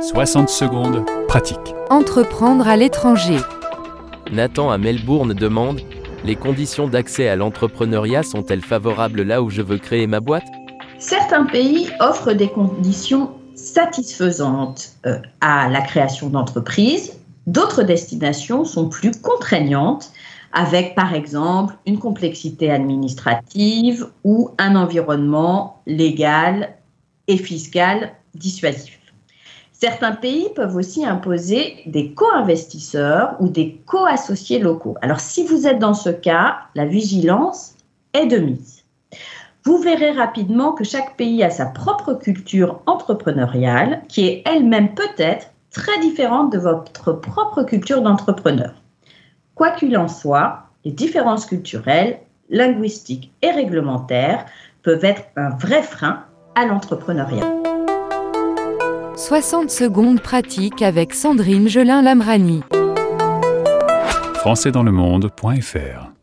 60 secondes, pratique. Entreprendre à l'étranger. Nathan à Melbourne demande Les conditions d'accès à l'entrepreneuriat sont-elles favorables là où je veux créer ma boîte? Certains pays offrent des conditions satisfaisantes euh, à la création d'entreprises. D'autres destinations sont plus contraignantes, avec par exemple une complexité administrative ou un environnement légal et fiscal dissuasif. Certains pays peuvent aussi imposer des co-investisseurs ou des co-associés locaux. Alors si vous êtes dans ce cas, la vigilance est de mise. Vous verrez rapidement que chaque pays a sa propre culture entrepreneuriale qui est elle-même peut-être très différente de votre propre culture d'entrepreneur. Quoi qu'il en soit, les différences culturelles, linguistiques et réglementaires peuvent être un vrai frein à l'entrepreneuriat. 60 secondes pratique avec Sandrine Gelin-Lamrani. Françaisdanslemonde.fr